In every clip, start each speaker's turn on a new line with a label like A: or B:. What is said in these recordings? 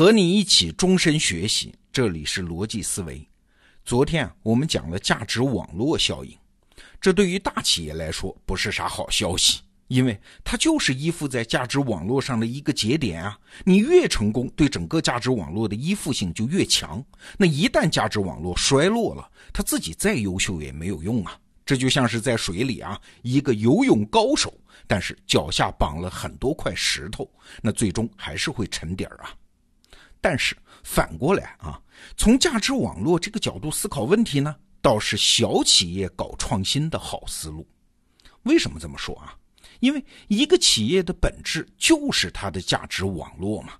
A: 和你一起终身学习，这里是逻辑思维。昨天，我们讲了价值网络效应，这对于大企业来说不是啥好消息，因为它就是依附在价值网络上的一个节点啊。你越成功，对整个价值网络的依附性就越强。那一旦价值网络衰落了，它自己再优秀也没有用啊。这就像是在水里啊，一个游泳高手，但是脚下绑了很多块石头，那最终还是会沉底儿啊。但是反过来啊，从价值网络这个角度思考问题呢，倒是小企业搞创新的好思路。为什么这么说啊？因为一个企业的本质就是它的价值网络嘛。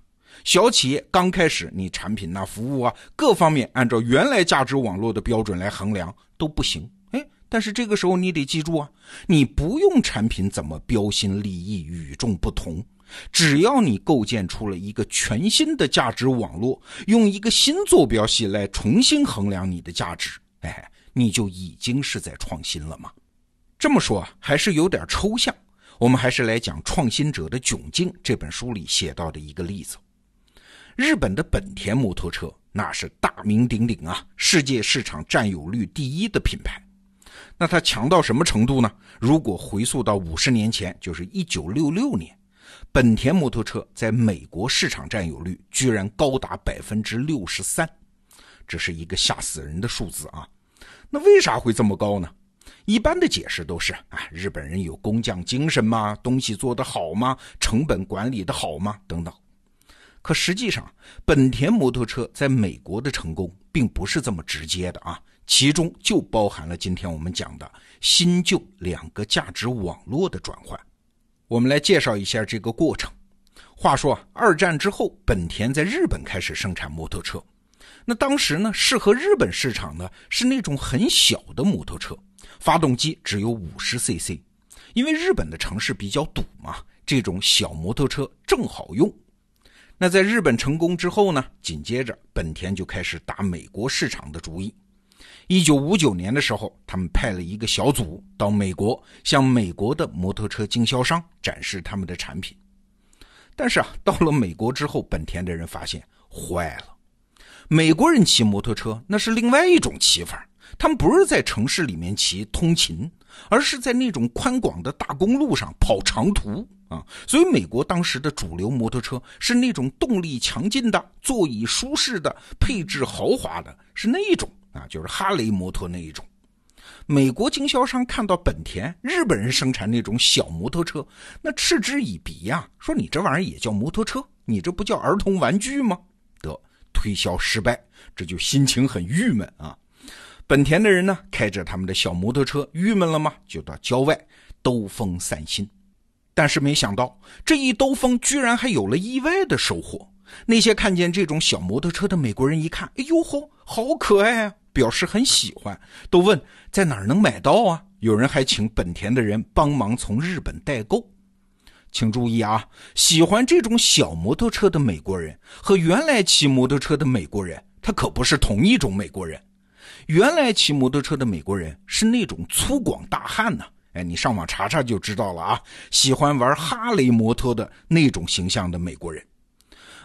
A: 小企业刚开始，你产品呐、服务啊各方面按照原来价值网络的标准来衡量都不行。哎，但是这个时候你得记住啊，你不用产品怎么标新立异、与众不同。只要你构建出了一个全新的价值网络，用一个新坐标系来重新衡量你的价值，哎，你就已经是在创新了吗？这么说，还是有点抽象。我们还是来讲《创新者的窘境》这本书里写到的一个例子。日本的本田摩托车那是大名鼎鼎啊，世界市场占有率第一的品牌。那它强到什么程度呢？如果回溯到五十年前，就是一九六六年。本田摩托车在美国市场占有率居然高达百分之六十三，这是一个吓死人的数字啊！那为啥会这么高呢？一般的解释都是啊，日本人有工匠精神吗？东西做得好吗？成本管理的好吗？等等。可实际上，本田摩托车在美国的成功并不是这么直接的啊，其中就包含了今天我们讲的新旧两个价值网络的转换。我们来介绍一下这个过程。话说，二战之后，本田在日本开始生产摩托车。那当时呢，适合日本市场的是那种很小的摩托车，发动机只有五十 cc。因为日本的城市比较堵嘛，这种小摩托车正好用。那在日本成功之后呢，紧接着本田就开始打美国市场的主意。一九五九年的时候，他们派了一个小组到美国，向美国的摩托车经销商展示他们的产品。但是啊，到了美国之后，本田的人发现坏了。美国人骑摩托车那是另外一种骑法，他们不是在城市里面骑通勤，而是在那种宽广的大公路上跑长途啊。所以，美国当时的主流摩托车是那种动力强劲的、座椅舒适的、配置豪华的，是那一种。啊，就是哈雷摩托那一种。美国经销商看到本田日本人生产那种小摩托车，那嗤之以鼻呀，说你这玩意儿也叫摩托车，你这不叫儿童玩具吗？得推销失败，这就心情很郁闷啊。本田的人呢，开着他们的小摩托车，郁闷了吗？就到郊外兜风散心。但是没想到，这一兜风居然还有了意外的收获。那些看见这种小摩托车的美国人一看，哎呦吼，好可爱啊！表示很喜欢，都问在哪儿能买到啊？有人还请本田的人帮忙从日本代购。请注意啊，喜欢这种小摩托车的美国人和原来骑摩托车的美国人，他可不是同一种美国人。原来骑摩托车的美国人是那种粗犷大汉呢，哎，你上网查查就知道了啊。喜欢玩哈雷摩托的那种形象的美国人。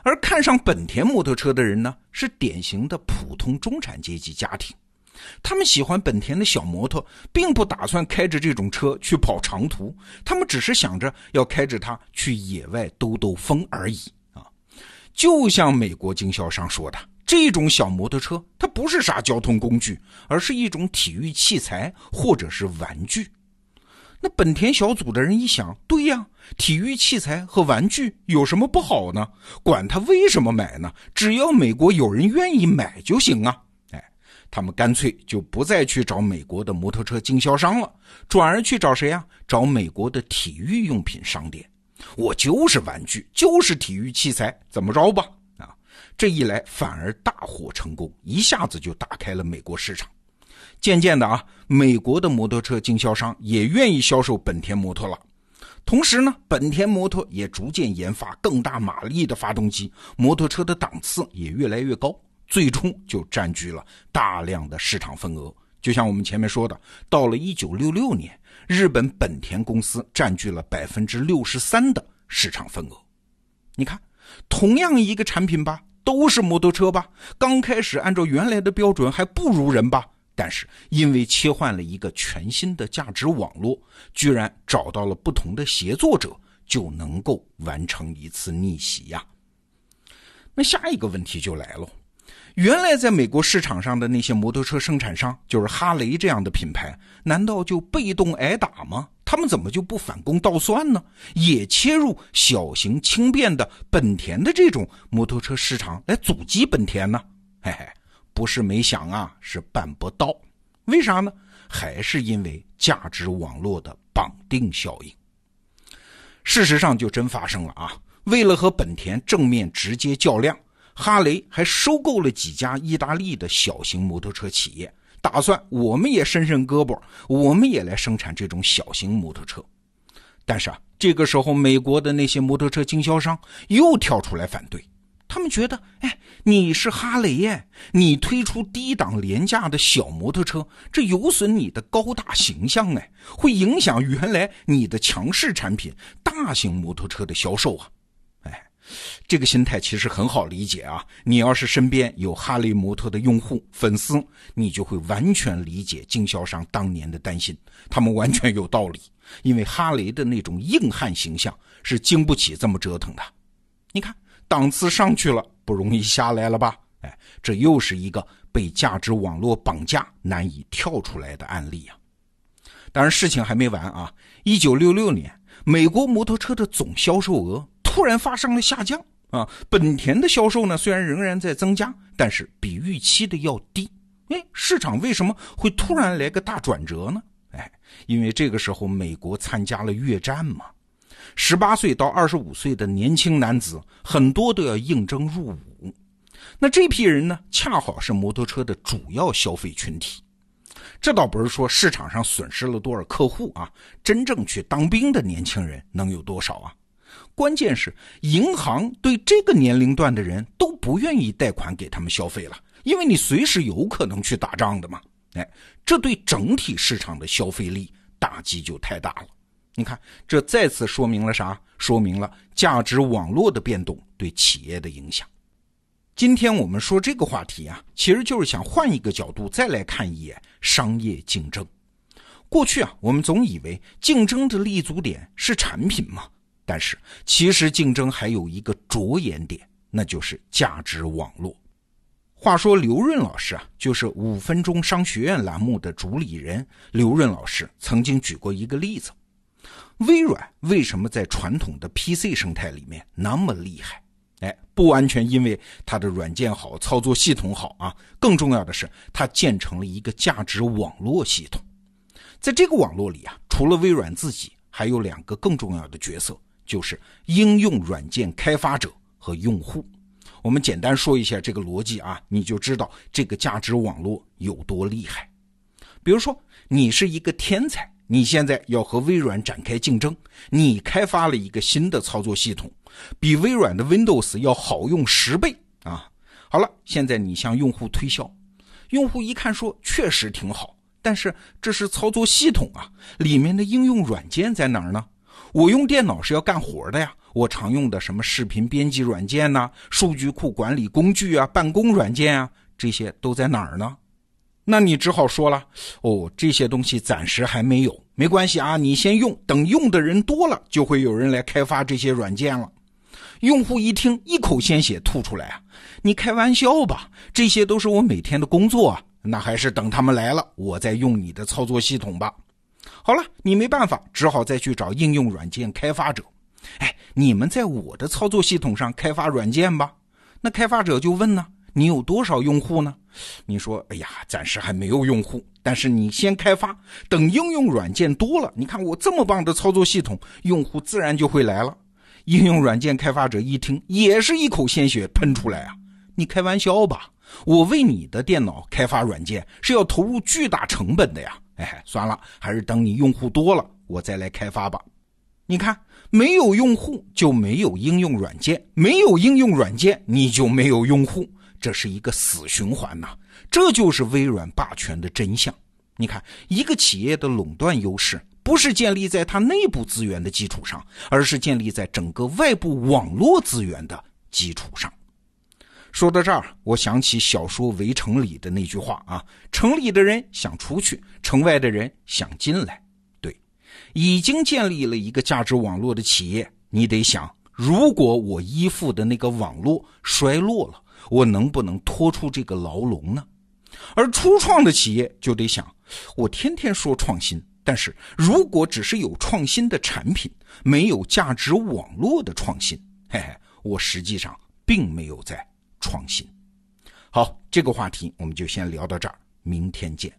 A: 而看上本田摩托车的人呢，是典型的普通中产阶级家庭，他们喜欢本田的小摩托，并不打算开着这种车去跑长途，他们只是想着要开着它去野外兜兜风而已啊！就像美国经销商说的，这种小摩托车它不是啥交通工具，而是一种体育器材或者是玩具。那本田小组的人一想，对呀，体育器材和玩具有什么不好呢？管他为什么买呢？只要美国有人愿意买就行啊！哎，他们干脆就不再去找美国的摩托车经销商了，转而去找谁呀？找美国的体育用品商店。我就是玩具，就是体育器材，怎么着吧？啊，这一来反而大获成功，一下子就打开了美国市场。渐渐的啊，美国的摩托车经销商也愿意销售本田摩托了。同时呢，本田摩托也逐渐研发更大马力的发动机，摩托车的档次也越来越高，最终就占据了大量的市场份额。就像我们前面说的，到了一九六六年，日本本田公司占据了百分之六十三的市场份额。你看，同样一个产品吧，都是摩托车吧？刚开始按照原来的标准还不如人吧？但是因为切换了一个全新的价值网络，居然找到了不同的协作者，就能够完成一次逆袭呀。那下一个问题就来了。原来在美国市场上的那些摩托车生产商，就是哈雷这样的品牌，难道就被动挨打吗？他们怎么就不反攻倒算呢？也切入小型轻便的本田的这种摩托车市场来阻击本田呢？嘿嘿，不是没想啊，是办不到。为啥呢？还是因为价值网络的绑定效应。事实上，就真发生了啊！为了和本田正面直接较量。哈雷还收购了几家意大利的小型摩托车企业，打算我们也伸伸胳膊，我们也来生产这种小型摩托车。但是啊，这个时候美国的那些摩托车经销商又跳出来反对，他们觉得，哎，你是哈雷耶，你推出低档廉价的小摩托车，这有损你的高大形象哎，会影响原来你的强势产品大型摩托车的销售啊。这个心态其实很好理解啊！你要是身边有哈雷摩托的用户粉丝，你就会完全理解经销商当年的担心，他们完全有道理。因为哈雷的那种硬汉形象是经不起这么折腾的。你看档次上去了，不容易下来了吧？哎，这又是一个被价值网络绑架难以跳出来的案例啊！当然，事情还没完啊！一九六六年，美国摩托车的总销售额。突然发生了下降啊！本田的销售呢，虽然仍然在增加，但是比预期的要低。哎，市场为什么会突然来个大转折呢？哎，因为这个时候美国参加了越战嘛，十八岁到二十五岁的年轻男子很多都要应征入伍，那这批人呢，恰好是摩托车的主要消费群体。这倒不是说市场上损失了多少客户啊，真正去当兵的年轻人能有多少啊？关键是银行对这个年龄段的人都不愿意贷款给他们消费了，因为你随时有可能去打仗的嘛。哎，这对整体市场的消费力打击就太大了。你看，这再次说明了啥？说明了价值网络的变动对企业的影响。今天我们说这个话题啊，其实就是想换一个角度再来看一眼商业竞争。过去啊，我们总以为竞争的立足点是产品嘛。但是，其实竞争还有一个着眼点，那就是价值网络。话说，刘润老师啊，就是五分钟商学院栏目的主理人。刘润老师曾经举过一个例子：微软为什么在传统的 PC 生态里面那么厉害？哎，不完全因为它的软件好、操作系统好啊，更重要的是，它建成了一个价值网络系统。在这个网络里啊，除了微软自己，还有两个更重要的角色。就是应用软件开发者和用户，我们简单说一下这个逻辑啊，你就知道这个价值网络有多厉害。比如说，你是一个天才，你现在要和微软展开竞争，你开发了一个新的操作系统，比微软的 Windows 要好用十倍啊。好了，现在你向用户推销，用户一看说确实挺好，但是这是操作系统啊，里面的应用软件在哪儿呢？我用电脑是要干活的呀，我常用的什么视频编辑软件呐、数据库管理工具啊、办公软件啊，这些都在哪儿呢？那你只好说了，哦，这些东西暂时还没有，没关系啊，你先用，等用的人多了，就会有人来开发这些软件了。用户一听，一口鲜血吐出来啊！你开玩笑吧？这些都是我每天的工作啊，那还是等他们来了，我再用你的操作系统吧。好了，你没办法，只好再去找应用软件开发者。哎，你们在我的操作系统上开发软件吧。那开发者就问呢：“你有多少用户呢？”你说：“哎呀，暂时还没有用户。”但是你先开发，等应用软件多了，你看我这么棒的操作系统，用户自然就会来了。应用软件开发者一听，也是一口鲜血喷出来啊！你开玩笑吧？我为你的电脑开发软件是要投入巨大成本的呀！哎，算了，还是等你用户多了，我再来开发吧。你看，没有用户就没有应用软件，没有应用软件你就没有用户，这是一个死循环呐。这就是微软霸权的真相。你看，一个企业的垄断优势不是建立在它内部资源的基础上，而是建立在整个外部网络资源的基础上。说到这儿，我想起小说《围城》里的那句话啊：“城里的人想出去，城外的人想进来。”对，已经建立了一个价值网络的企业，你得想，如果我依附的那个网络衰落了，我能不能拖出这个牢笼呢？而初创的企业就得想，我天天说创新，但是如果只是有创新的产品，没有价值网络的创新，嘿嘿，我实际上并没有在创新。好，这个话题我们就先聊到这儿，明天见。